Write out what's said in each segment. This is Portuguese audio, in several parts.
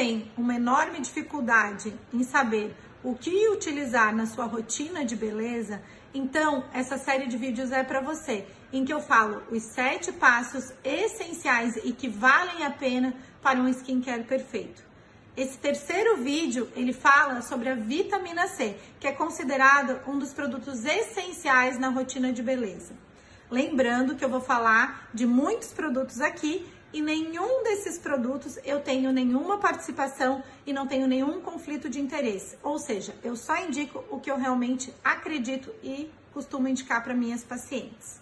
tem uma enorme dificuldade em saber o que utilizar na sua rotina de beleza, então essa série de vídeos é para você, em que eu falo os sete passos essenciais e que valem a pena para um skincare perfeito. Esse terceiro vídeo, ele fala sobre a vitamina C, que é considerado um dos produtos essenciais na rotina de beleza. Lembrando que eu vou falar de muitos produtos aqui e nenhum desses produtos eu tenho nenhuma participação e não tenho nenhum conflito de interesse. Ou seja, eu só indico o que eu realmente acredito e costumo indicar para minhas pacientes.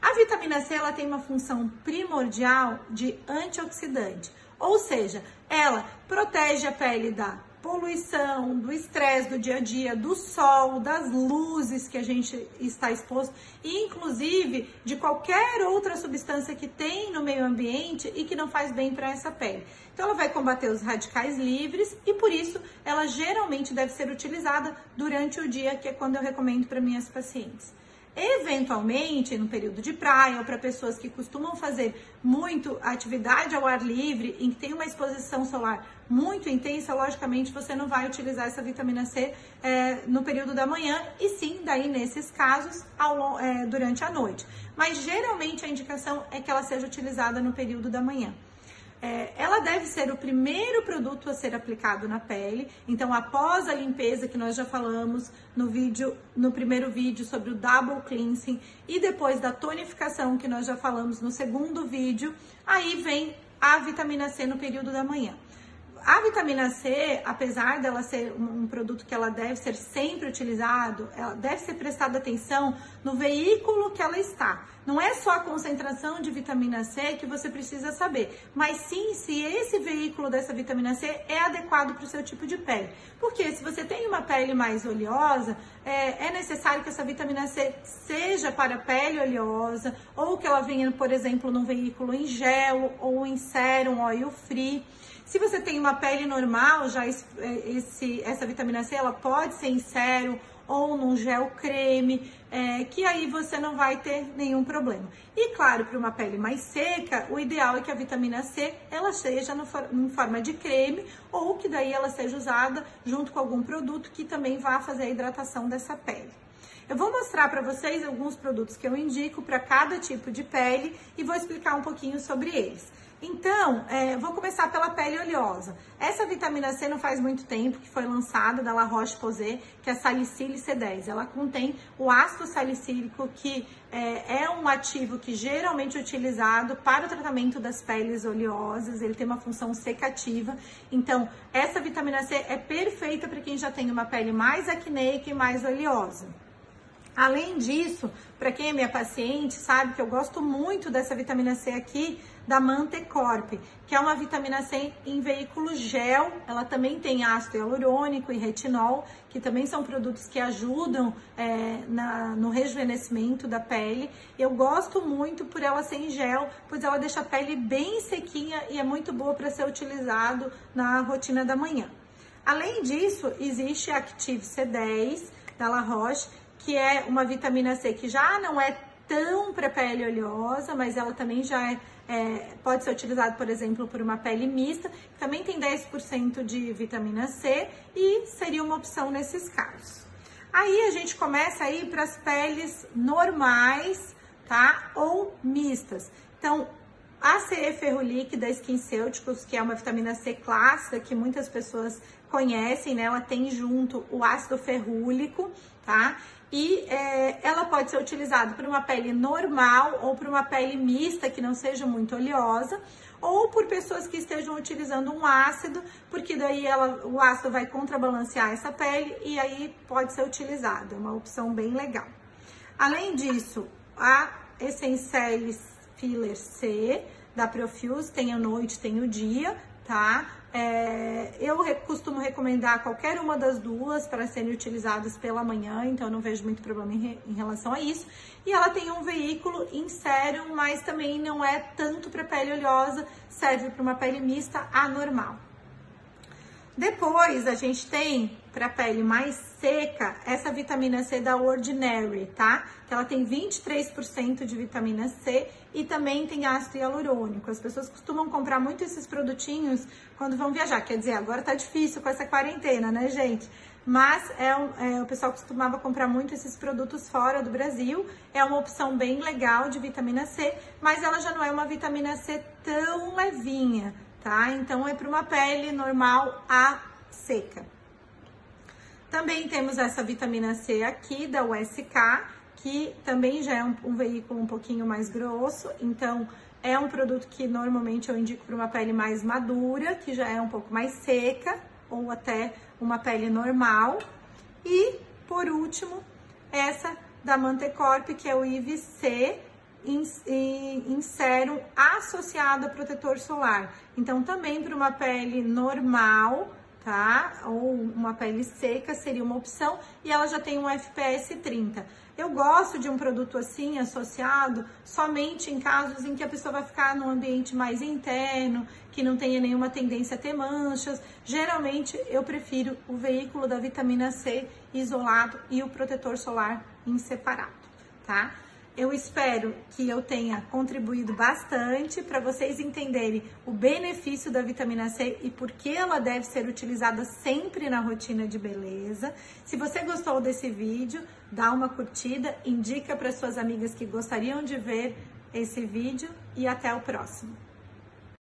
A vitamina C ela tem uma função primordial de antioxidante, ou seja, ela protege a pele da poluição, do estresse do dia a dia, do sol, das luzes que a gente está exposto e inclusive de qualquer outra substância que tem no meio ambiente e que não faz bem para essa pele. Então ela vai combater os radicais livres e por isso ela geralmente deve ser utilizada durante o dia, que é quando eu recomendo para minhas pacientes. Eventualmente, no período de praia ou para pessoas que costumam fazer muito atividade ao ar livre e que tem uma exposição solar muito intensa, logicamente você não vai utilizar essa vitamina C é, no período da manhã e sim, daí nesses casos, ao, é, durante a noite. Mas geralmente a indicação é que ela seja utilizada no período da manhã. É, ela deve ser o primeiro produto a ser aplicado na pele. Então, após a limpeza que nós já falamos no vídeo, no primeiro vídeo sobre o double cleansing e depois da tonificação que nós já falamos no segundo vídeo, aí vem a vitamina C no período da manhã. A vitamina C, apesar dela ser um produto que ela deve ser sempre utilizado, ela deve ser prestada atenção no veículo que ela está. Não é só a concentração de vitamina C que você precisa saber, mas sim se esse veículo dessa vitamina C é adequado para o seu tipo de pele. Porque se você tem uma pele mais oleosa, é, é necessário que essa vitamina C seja para pele oleosa, ou que ela venha, por exemplo, num veículo em gel ou em sérum, oil free. Se você tem uma pele normal, já é, esse, essa vitamina C ela pode ser em sérum ou num gel creme, é, que aí você não vai ter nenhum problema. E claro, para uma pele mais seca, o ideal é que a vitamina C ela seja no, em forma de creme ou que daí ela seja usada junto com algum produto que também vá fazer a hidratação dessa pele. Eu vou mostrar para vocês alguns produtos que eu indico para cada tipo de pele e vou explicar um pouquinho sobre eles. Então, é, vou começar pela pele oleosa. Essa vitamina C não faz muito tempo que foi lançada da La Roche-Posay, que é a Salicílico C10. Ela contém o ácido salicílico, que é, é, um ativo que geralmente é utilizado para o tratamento das peles oleosas. Ele tem uma função secativa. Então, essa vitamina C é perfeita para quem já tem uma pele mais acneica e mais oleosa. Além disso, para quem é minha paciente, sabe que eu gosto muito dessa vitamina C aqui da Mantecorp, que é uma vitamina C em veículo gel. Ela também tem ácido hialurônico e retinol, que também são produtos que ajudam é, na, no rejuvenescimento da pele. Eu gosto muito por ela ser em gel, pois ela deixa a pele bem sequinha e é muito boa para ser utilizado na rotina da manhã. Além disso, existe a Active C10 da La Roche, que é uma vitamina C que já não é tão para pele oleosa, mas ela também já é, é, pode ser utilizada, por exemplo, por uma pele mista, que também tem 10% de vitamina C e seria uma opção nesses casos. Aí a gente começa aí para as peles normais, tá? Ou mistas. Então, a CE Ferrolique da SkinCeuticals, que é uma vitamina C clássica que muitas pessoas conhecem, né? Ela tem junto o ácido ferrúlico, tá? e é, ela pode ser utilizada para uma pele normal ou para uma pele mista que não seja muito oleosa ou por pessoas que estejam utilizando um ácido, porque daí ela, o ácido vai contrabalancear essa pele e aí pode ser utilizado, é uma opção bem legal. Além disso, a Essentialis Filler C da Profuse tem a noite, tem o dia, tá? É, eu costumo recomendar qualquer uma das duas para serem utilizadas pela manhã, então eu não vejo muito problema em, re, em relação a isso. E ela tem um veículo em sérum, mas também não é tanto para pele oleosa, serve para uma pele mista anormal. Depois a gente tem para pele mais seca essa vitamina C da Ordinary, tá? Que ela tem 23% de vitamina C e também tem ácido hialurônico. As pessoas costumam comprar muito esses produtinhos quando vão viajar. Quer dizer, agora tá difícil com essa quarentena, né, gente? Mas é, é, o pessoal costumava comprar muito esses produtos fora do Brasil. É uma opção bem legal de vitamina C, mas ela já não é uma vitamina C tão levinha tá? Então é para uma pele normal a seca. Também temos essa vitamina C aqui da USK, que também já é um, um veículo um pouquinho mais grosso, então é um produto que normalmente eu indico para uma pele mais madura, que já é um pouco mais seca, ou até uma pele normal. E, por último, essa da Mantecorp, que é o IVC, em, em, sérum associado a protetor solar. Então, também para uma pele normal, tá? Ou uma pele seca seria uma opção e ela já tem um FPS 30. Eu gosto de um produto assim associado somente em casos em que a pessoa vai ficar num ambiente mais interno, que não tenha nenhuma tendência a ter manchas. Geralmente eu prefiro o veículo da vitamina C isolado e o protetor solar em separado, tá? Eu espero que eu tenha contribuído bastante para vocês entenderem o benefício da vitamina C e por que ela deve ser utilizada sempre na rotina de beleza. Se você gostou desse vídeo, dá uma curtida, indica para suas amigas que gostariam de ver esse vídeo e até o próximo.